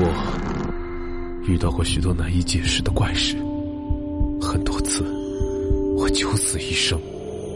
我遇到过许多难以解释的怪事，很多次我九死一生。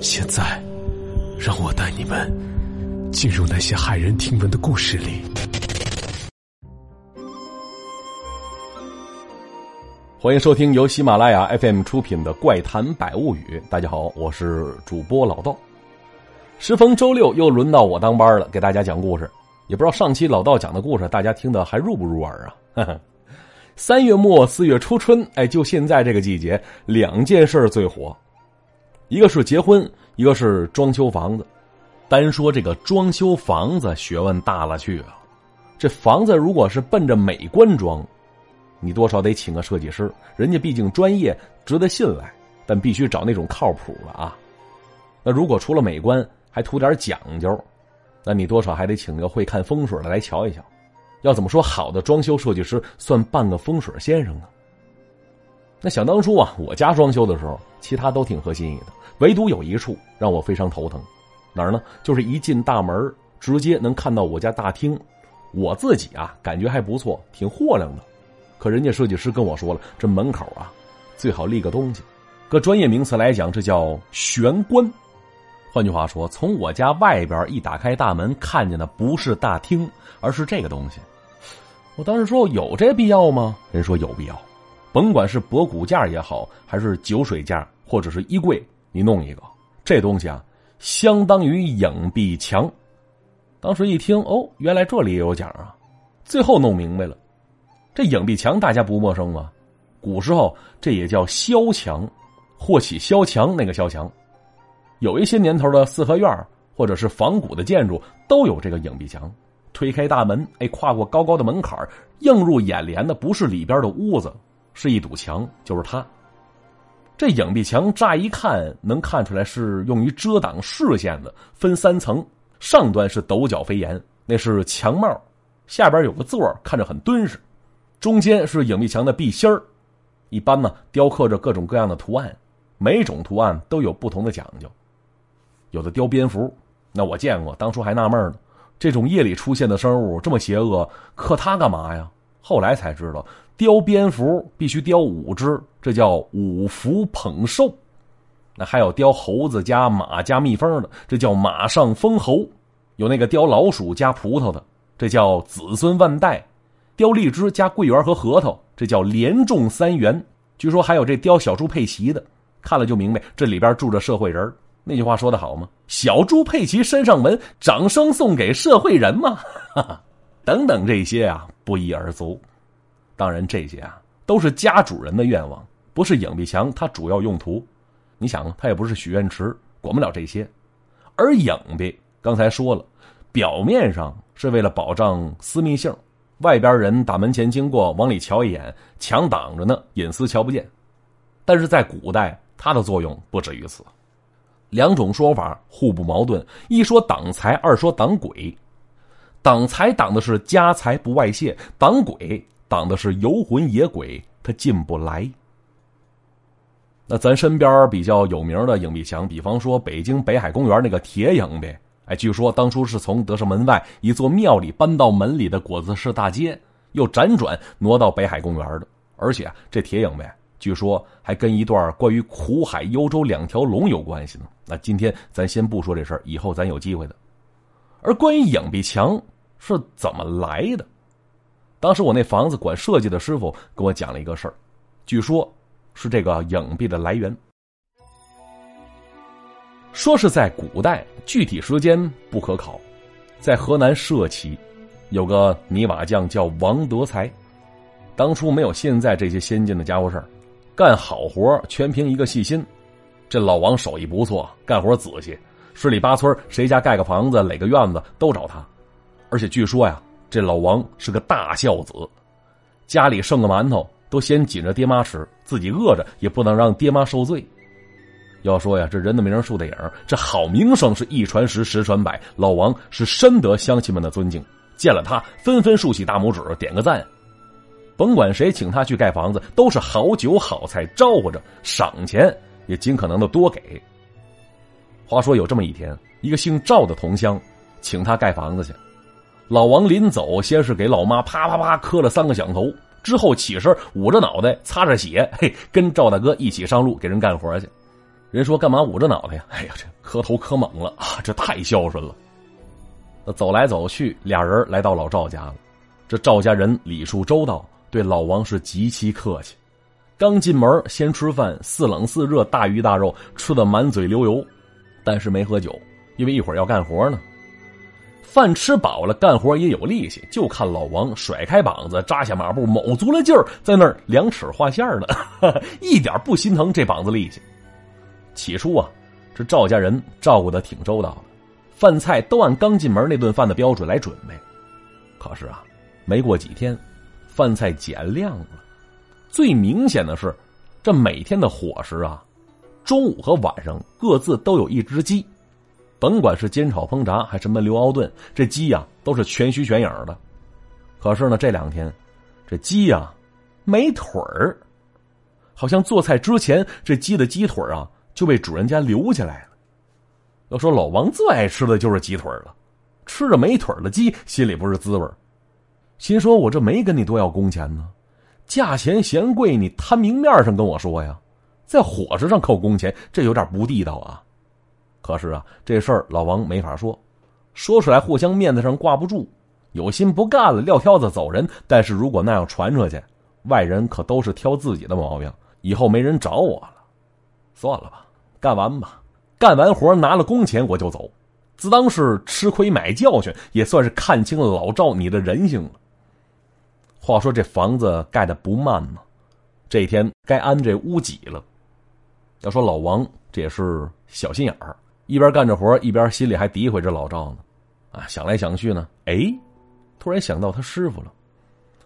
现在，让我带你们进入那些骇人听闻的故事里。欢迎收听由喜马拉雅 FM 出品的《怪谈百物语》。大家好，我是主播老道。时逢周六，又轮到我当班了，给大家讲故事。也不知道上期老道讲的故事，大家听的还入不入耳啊？三月末四月初春，哎，就现在这个季节，两件事最火，一个是结婚，一个是装修房子。单说这个装修房子，学问大了去了。这房子如果是奔着美观装，你多少得请个设计师，人家毕竟专业，值得信赖，但必须找那种靠谱的啊。那如果除了美观，还图点讲究。那你多少还得请个会看风水的来瞧一瞧，要怎么说好的装修设计师算半个风水先生呢？那想当初啊，我家装修的时候，其他都挺合心意的，唯独有一处让我非常头疼，哪儿呢？就是一进大门，直接能看到我家大厅。我自己啊，感觉还不错，挺豁亮的。可人家设计师跟我说了，这门口啊，最好立个东西，搁专业名词来讲，这叫玄关。换句话说，从我家外边一打开大门，看见的不是大厅，而是这个东西。我当时说有这必要吗？人说有必要，甭管是博古架也好，还是酒水架，或者是衣柜，你弄一个这东西啊，相当于影壁墙。当时一听，哦，原来这里也有讲啊。最后弄明白了，这影壁墙大家不陌生吗？古时候这也叫萧墙，或起萧墙那个萧墙。有一些年头的四合院或者是仿古的建筑都有这个影壁墙，推开大门，哎，跨过高高的门槛映入眼帘的不是里边的屋子，是一堵墙，就是它。这影壁墙乍一看能看出来是用于遮挡视线的，分三层，上端是陡角飞檐，那是墙帽，下边有个座看着很敦实，中间是影壁墙的壁心儿，一般呢雕刻着各种各样的图案，每种图案都有不同的讲究。有的雕蝙蝠，那我见过，当初还纳闷呢，这种夜里出现的生物这么邪恶，刻它干嘛呀？后来才知道，雕蝙蝠必须雕五只，这叫五福捧寿。那还有雕猴子加马加蜜蜂的，这叫马上封侯。有那个雕老鼠加葡萄的，这叫子孙万代。雕荔枝加桂圆和核桃，这叫连中三元。据说还有这雕小猪佩奇的，看了就明白这里边住着社会人那句话说的好吗？小猪佩奇身上纹，掌声送给社会人嘛！等等这些啊，不一而足。当然，这些啊都是家主人的愿望，不是影壁墙它主要用途。你想，它也不是许愿池，管不了这些。而影壁刚才说了，表面上是为了保障私密性，外边人打门前经过往里瞧一眼，墙挡着呢，隐私瞧不见。但是在古代，它的作用不止于此。两种说法互不矛盾，一说挡财，二说挡鬼。挡财挡的是家财不外泄，挡鬼挡的是游魂野鬼他进不来。那咱身边比较有名的影壁墙，比方说北京北海公园那个铁影呗，哎，据说当初是从德胜门外一座庙里搬到门里的果子市大街，又辗转挪到北海公园的，而且这铁影呗。据说还跟一段关于苦海幽州两条龙有关系呢。那今天咱先不说这事儿，以后咱有机会的。而关于影壁墙是怎么来的，当时我那房子管设计的师傅跟我讲了一个事儿，据说是这个影壁的来源，说是在古代，具体时间不可考，在河南社旗有个泥瓦匠叫王德才，当初没有现在这些先进的家伙事儿。干好活全凭一个细心，这老王手艺不错，干活仔细。十里八村谁家盖个房子、垒个院子都找他。而且据说呀，这老王是个大孝子，家里剩个馒头都先紧着爹妈吃，自己饿着也不能让爹妈受罪。要说呀，这人的名树的影，这好名声是一传十，十传百。老王是深得乡亲们的尊敬，见了他纷纷竖起大拇指，点个赞。甭管谁请他去盖房子，都是好酒好菜招呼着，赏钱也尽可能的多给。话说有这么一天，一个姓赵的同乡请他盖房子去，老王临走，先是给老妈啪啪啪磕了三个响头，之后起身捂着脑袋擦着血，嘿，跟赵大哥一起上路给人干活去。人说干嘛捂着脑袋呀？哎呀，这磕头磕猛了啊！这太孝顺了。走来走去，俩人来到老赵家了。这赵家人礼数周到，对老王是极其客气。刚进门先吃饭，似冷似热，大鱼大肉吃的满嘴流油，但是没喝酒，因为一会儿要干活呢。饭吃饱了，干活也有力气，就看老王甩开膀子，扎下马步，卯足了劲儿，在那儿量尺画线呢，一点不心疼这膀子力气。起初啊，这赵家人照顾的挺周到的，饭菜都按刚进门那顿饭的标准来准备。可是啊，没过几天，饭菜减量了。最明显的是，这每天的伙食啊，中午和晚上各自都有一只鸡，甭管是煎炒烹炸还是焖溜熬炖，这鸡呀都是全须全影的。可是呢，这两天这鸡呀没腿儿，好像做菜之前这鸡的鸡腿啊。就被主人家留下来了。要说老王最爱吃的就是鸡腿了，吃着没腿的鸡，心里不是滋味儿心说：“我这没跟你多要工钱呢，价钱嫌贵，你摊明面上跟我说呀，在伙食上扣工钱，这有点不地道啊。”可是啊，这事儿老王没法说，说出来互相面子上挂不住，有心不干了，撂挑子走人。但是如果那样传出去，外人可都是挑自己的毛病，以后没人找我了。算了吧。干完吧，干完活拿了工钱我就走，自当是吃亏买教训，也算是看清了老赵你的人性了。话说这房子盖的不慢呢，这一天该安这屋脊了。要说老王这也是小心眼儿，一边干着活，一边心里还诋毁着老赵呢。啊，想来想去呢，哎，突然想到他师傅了。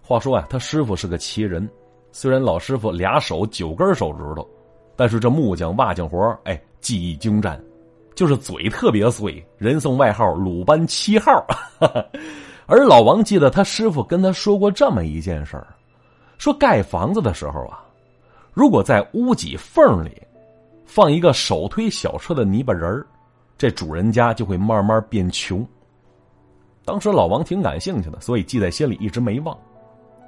话说啊，他师傅是个奇人，虽然老师傅俩手九根手指头。但是这木匠瓦匠活哎，技艺精湛，就是嘴特别碎，人送外号“鲁班七号”。而老王记得他师傅跟他说过这么一件事儿：说盖房子的时候啊，如果在屋脊缝里放一个手推小车的泥巴人儿，这主人家就会慢慢变穷。当时老王挺感兴趣的，所以记在心里，一直没忘。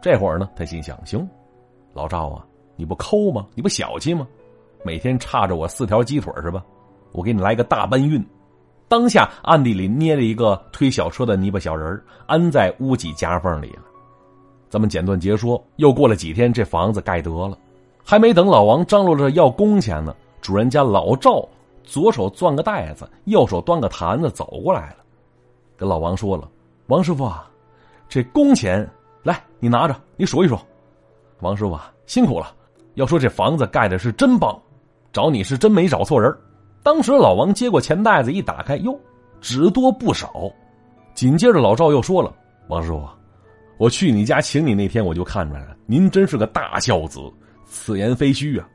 这会儿呢，他心想：行，老赵啊，你不抠吗？你不小气吗？每天差着我四条鸡腿是吧？我给你来个大搬运。当下暗地里捏了一个推小车的泥巴小人安在屋脊夹缝里了。咱们简短截说，又过了几天，这房子盖得了，还没等老王张罗着要工钱呢，主人家老赵左手攥个袋子，右手端个坛子走过来了，跟老王说了：“王师傅啊，这工钱来，你拿着，你数一数。”王师傅啊，辛苦了。要说这房子盖的是真棒。找你是真没找错人。当时老王接过钱袋子一打开，哟，只多不少。紧接着老赵又说了：“王师傅，我去你家请你那天，我就看出来了，您真是个大孝子。此言非虚啊。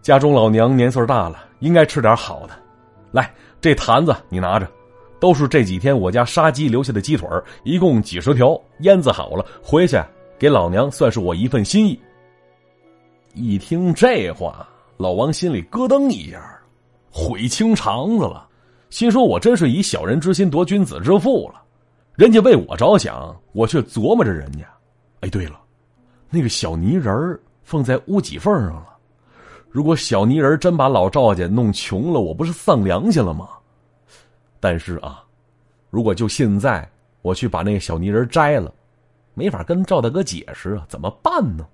家中老娘年岁大了，应该吃点好的。来，这坛子你拿着，都是这几天我家杀鸡留下的鸡腿一共几十条，腌制好了，回去给老娘算是我一份心意。”一听这话。老王心里咯噔一下，悔青肠子了，心说：“我真是以小人之心夺君子之腹了。人家为我着想，我却琢磨着人家。哎，对了，那个小泥人儿放在屋脊缝上了。如果小泥人真把老赵家弄穷了，我不是丧良心了吗？但是啊，如果就现在我去把那个小泥人摘了，没法跟赵大哥解释啊，怎么办呢？”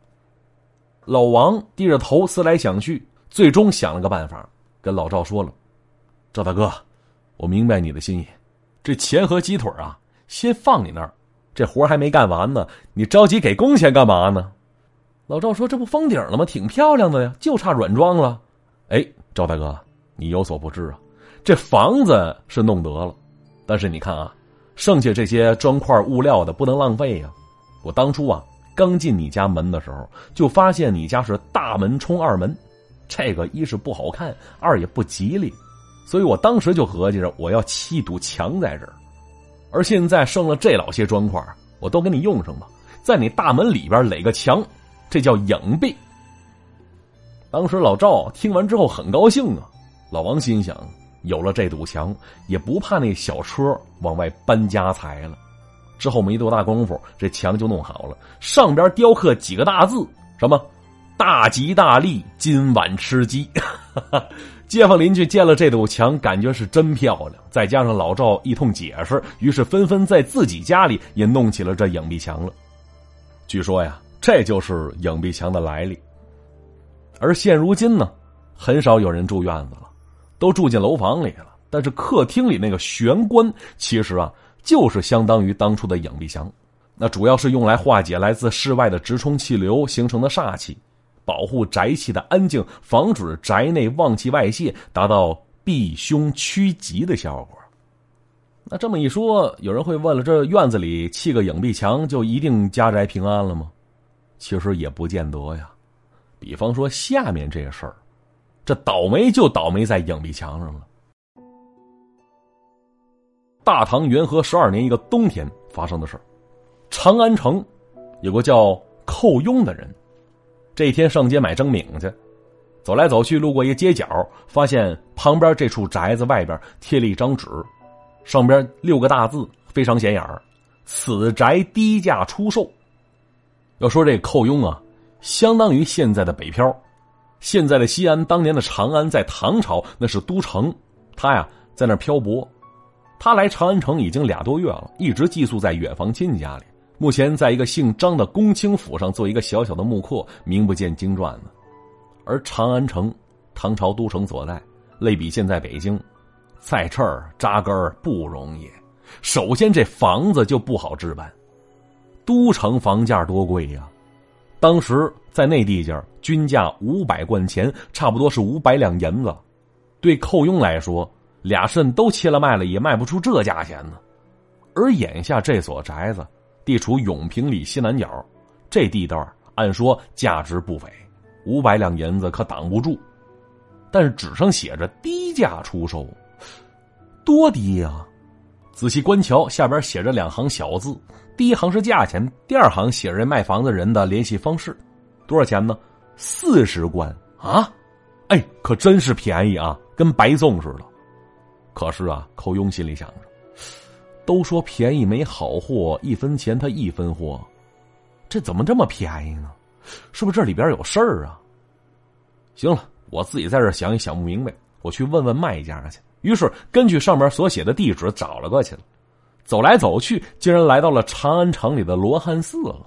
老王低着头思来想去。最终想了个办法，跟老赵说了：“赵大哥，我明白你的心意，这钱和鸡腿啊，先放你那儿。这活还没干完呢，你着急给工钱干嘛呢？”老赵说：“这不封顶了吗？挺漂亮的呀，就差软装了。”哎，赵大哥，你有所不知啊，这房子是弄得了，但是你看啊，剩下这些砖块物料的不能浪费呀。我当初啊，刚进你家门的时候，就发现你家是大门冲二门。这个一是不好看，二也不吉利，所以我当时就合计着我要砌一堵墙在这儿。而现在剩了这老些砖块，我都给你用上吧，在你大门里边垒个墙，这叫影壁。当时老赵听完之后很高兴啊。老王心想，有了这堵墙，也不怕那小车往外搬家财了。之后没多大功夫，这墙就弄好了，上边雕刻几个大字，什么“大吉大利，今晚吃鸡”。街坊邻居见了这堵墙，感觉是真漂亮。再加上老赵一通解释，于是纷纷在自己家里也弄起了这影壁墙了。据说呀，这就是影壁墙的来历。而现如今呢，很少有人住院子了，都住进楼房里了。但是客厅里那个玄关，其实啊，就是相当于当初的影壁墙，那主要是用来化解来自室外的直冲气流形成的煞气。保护宅气的安静，防止宅内旺气外泄，达到避凶趋吉的效果。那这么一说，有人会问了：这院子里砌个影壁墙，就一定家宅平安了吗？其实也不见得呀。比方说下面这个事儿，这倒霉就倒霉在影壁墙上了。大唐元和十二年一个冬天发生的事长安城有个叫寇雍的人。这一天上街买蒸饼去，走来走去，路过一个街角，发现旁边这处宅子外边贴了一张纸，上边六个大字非常显眼此宅低价出售。”要说这寇雍啊，相当于现在的北漂，现在的西安，当年的长安，在唐朝那是都城，他呀在那漂泊，他来长安城已经俩多月了，一直寄宿在远房亲戚家里。目前在一个姓张的公卿府上做一个小小的木刻，名不见经传呢。而长安城，唐朝都城所在，类比现在北京，在这儿扎根不容易。首先，这房子就不好置办，都城房价多贵呀！当时在那地界均价五百贯钱，差不多是五百两银子。对寇雍来说，俩肾都切了卖了，也卖不出这价钱呢。而眼下这所宅子。地处永平里西南角，这地段按说价值不菲，五百两银子可挡不住。但是纸上写着低价出售，多低呀！仔细观瞧，下边写着两行小字：第一行是价钱，第二行写着卖房子人的联系方式。多少钱呢？四十贯啊！哎，可真是便宜啊，跟白送似的。可是啊，寇雍心里想着。都说便宜没好货，一分钱他一分货，这怎么这么便宜呢？是不是这里边有事儿啊？行了，我自己在这想也想不明白，我去问问卖家去。于是根据上面所写的地址找了过去了，走来走去，竟然来到了长安城里的罗汉寺了。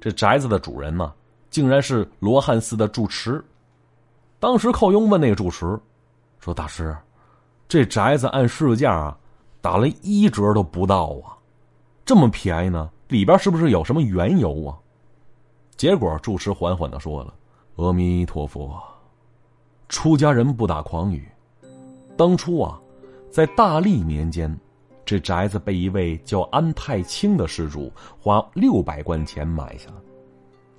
这宅子的主人呢，竟然是罗汉寺的住持。当时寇雍问那个住持说：“大师，这宅子按市价啊？”打了一折都不到啊，这么便宜呢？里边是不是有什么缘由啊？结果住持缓缓的说了：“阿弥陀佛，出家人不打诳语。当初啊，在大历年间，这宅子被一位叫安太清的施主花六百贯钱买下了。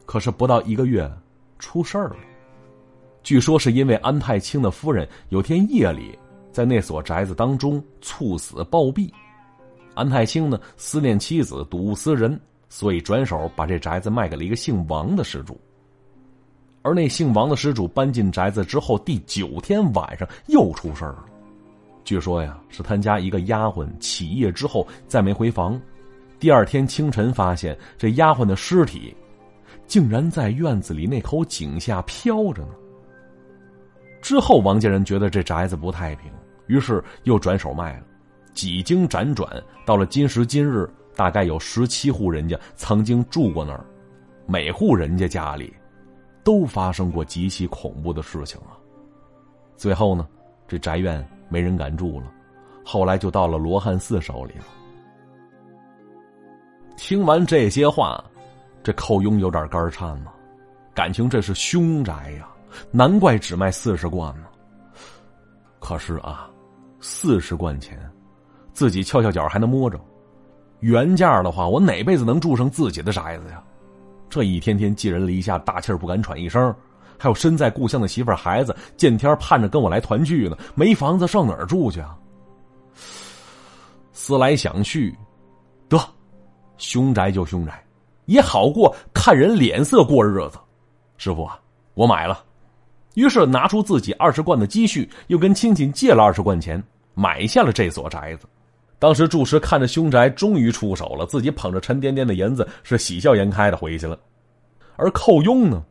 可是不到一个月，出事儿了。据说是因为安太清的夫人有天夜里。”在那所宅子当中猝死暴毙，安太清呢思念妻子，睹物思人，所以转手把这宅子卖给了一个姓王的施主。而那姓王的施主搬进宅子之后，第九天晚上又出事了。据说呀，是他家一个丫鬟起夜之后再没回房，第二天清晨发现这丫鬟的尸体，竟然在院子里那口井下飘着呢。之后，王家人觉得这宅子不太平。于是又转手卖了，几经辗转，到了今时今日，大概有十七户人家曾经住过那儿，每户人家家里都发生过极其恐怖的事情啊。最后呢，这宅院没人敢住了，后来就到了罗汉寺手里了。听完这些话，这寇雍有点肝颤了，感情这是凶宅呀，难怪只卖四十贯呢。可是啊。四十贯钱，自己翘翘脚还能摸着，原价的话，我哪辈子能住上自己的宅子呀？这一天天寄人篱下，大气儿不敢喘一声，还有身在故乡的媳妇儿孩子，见天盼着跟我来团聚呢，没房子上哪儿住去啊？思来想去，得，凶宅就凶宅，也好过看人脸色过日子。师傅啊，我买了。于是拿出自己二十贯的积蓄，又跟亲戚借了二十贯钱，买下了这所宅子。当时住持看着凶宅终于出手了，自己捧着沉甸甸的银子，是喜笑颜开的回去了。而寇庸呢，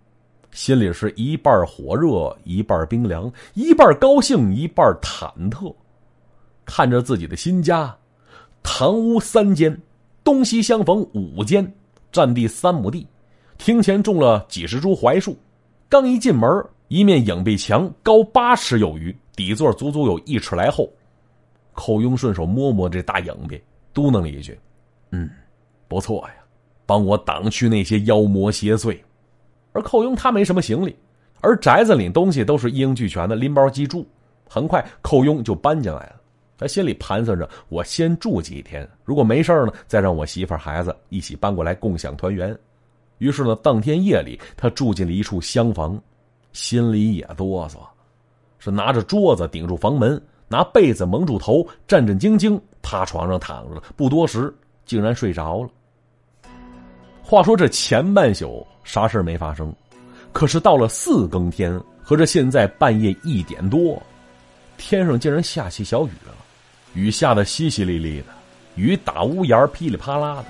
心里是一半火热，一半冰凉，一半高兴，一半忐忑。看着自己的新家，堂屋三间，东西相逢五间，占地三亩地，厅前种了几十株槐树。刚一进门，一面影壁墙高八尺有余，底座足足有一尺来厚。寇庸顺手摸摸这大影壁，嘟囔了一句：“嗯，不错呀，帮我挡去那些妖魔邪祟。”而寇庸他没什么行李，而宅子里东西都是一应俱全的，拎包即住。很快，寇庸就搬进来了。他心里盘算着：我先住几天，如果没事呢，再让我媳妇孩子一起搬过来共享团圆。于是呢，当天夜里，他住进了一处厢房，心里也哆嗦，是拿着桌子顶住房门。拿被子蒙住头，战战兢兢趴床上躺着。不多时，竟然睡着了。话说这前半宿啥事没发生，可是到了四更天，合着现在半夜一点多，天上竟然下起小雨了。雨下的淅淅沥沥的，雨打屋檐噼里啪啦的，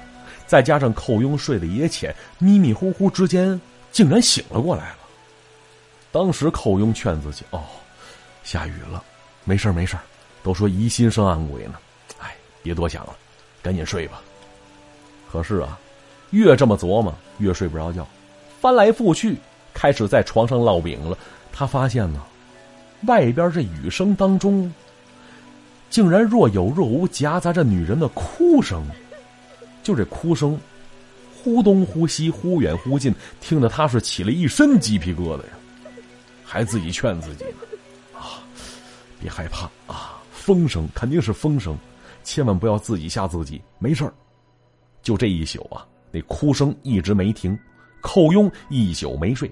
再加上寇庸睡得也浅，迷迷糊糊之间竟然醒了过来了。当时寇庸劝自己：“哦，下雨了。”没事没事都说疑心生暗鬼呢，哎，别多想了，赶紧睡吧。可是啊，越这么琢磨，越睡不着觉，翻来覆去，开始在床上烙饼了。他发现呢，外边这雨声当中，竟然若有若无夹杂着女人的哭声，就这哭声，忽东忽西，忽远忽近，听得他是起了一身鸡皮疙瘩呀，还自己劝自己呢。啊别害怕啊！风声肯定是风声，千万不要自己吓自己。没事就这一宿啊，那哭声一直没停。寇庸一宿没睡，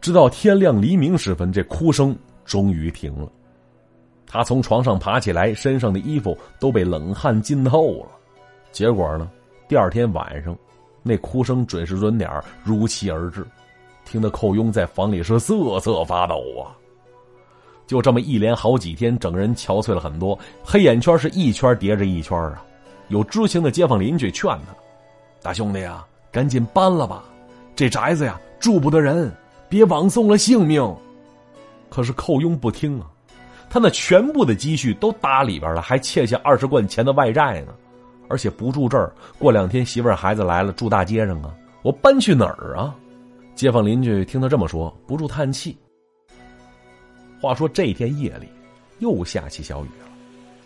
直到天亮黎明时分，这哭声终于停了。他从床上爬起来，身上的衣服都被冷汗浸透了。结果呢，第二天晚上，那哭声准时准点如期而至，听得寇庸在房里是瑟瑟发抖啊。就这么一连好几天，整个人憔悴了很多，黑眼圈是一圈叠着一圈啊。有知情的街坊邻居劝他：“大兄弟呀，赶紧搬了吧，这宅子呀住不得人，别枉送了性命。”可是寇庸不听啊，他那全部的积蓄都搭里边了，还欠下二十贯钱的外债呢，而且不住这儿，过两天媳妇儿孩子来了，住大街上啊，我搬去哪儿啊？街坊邻居听他这么说，不住叹气。话说这天夜里，又下起小雨了。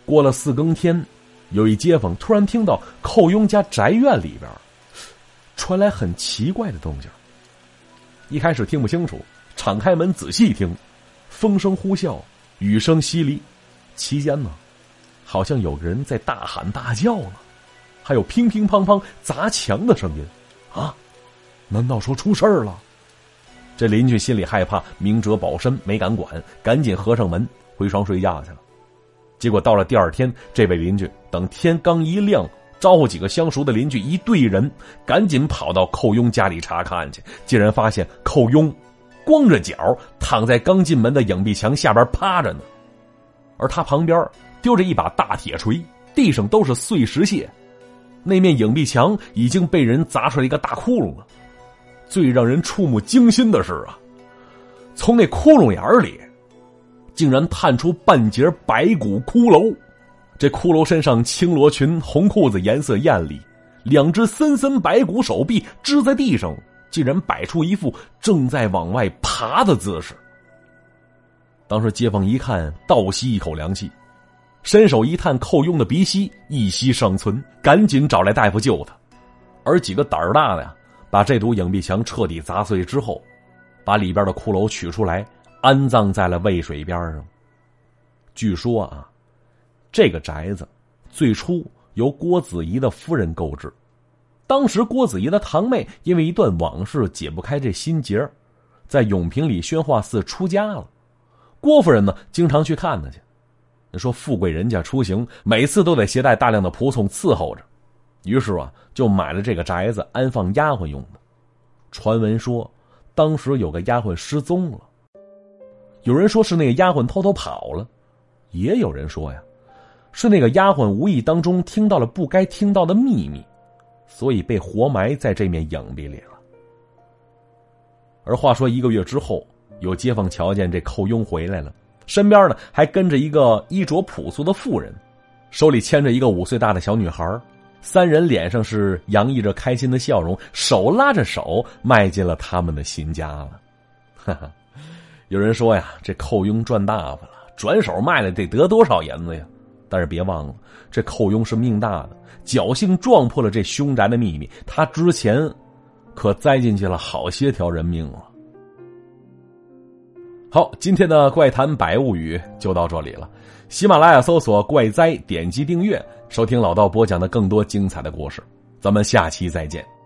过了四更天，有一街坊突然听到寇庸家宅院里边传来很奇怪的动静。一开始听不清楚，敞开门仔细听，风声呼啸，雨声淅沥，期间呢，好像有个人在大喊大叫呢，还有乒乒乓乓砸墙的声音。啊，难道说出事儿了？这邻居心里害怕，明哲保身，没敢管，赶紧合上门回床睡觉去了。结果到了第二天，这位邻居等天刚一亮，招呼几个相熟的邻居一队人，赶紧跑到寇庸家里查看去，竟然发现寇庸光着脚躺在刚进门的影壁墙下边趴着呢，而他旁边丢着一把大铁锤，地上都是碎石屑，那面影壁墙已经被人砸出来一个大窟窿了。最让人触目惊心的是啊，从那窟窿眼里，竟然探出半截白骨骷髅。这骷髅身上青罗裙、红裤子，颜色艳丽，两只森森白骨手臂支在地上，竟然摆出一副正在往外爬的姿势。当时街坊一看，倒吸一口凉气，伸手一探寇庸的鼻息，一息尚存，赶紧找来大夫救他。而几个胆儿大的呀。把这堵影壁墙彻底砸碎之后，把里边的骷髅取出来，安葬在了渭水边上。据说啊，这个宅子最初由郭子仪的夫人购置，当时郭子仪的堂妹因为一段往事解不开这心结，在永平里宣化寺出家了。郭夫人呢，经常去看她去。说富贵人家出行，每次都得携带大量的仆从伺候着。于是啊，就买了这个宅子安放丫鬟用的。传闻说，当时有个丫鬟失踪了，有人说是那个丫鬟偷偷跑了，也有人说呀，是那个丫鬟无意当中听到了不该听到的秘密，所以被活埋在这面影壁里了。而话说一个月之后，有街坊瞧见这寇庸回来了，身边呢还跟着一个衣着朴素的妇人，手里牵着一个五岁大的小女孩，三人脸上是洋溢着开心的笑容，手拉着手迈进了他们的新家了。哈哈，有人说呀，这寇庸赚大发了，转手卖了得得多少银子呀？但是别忘了，这寇庸是命大的，侥幸撞破了这凶宅的秘密，他之前。可栽进去了好些条人命了。好，今天的怪谈百物语就到这里了。喜马拉雅搜索“怪哉”，点击订阅，收听老道播讲的更多精彩的故事。咱们下期再见。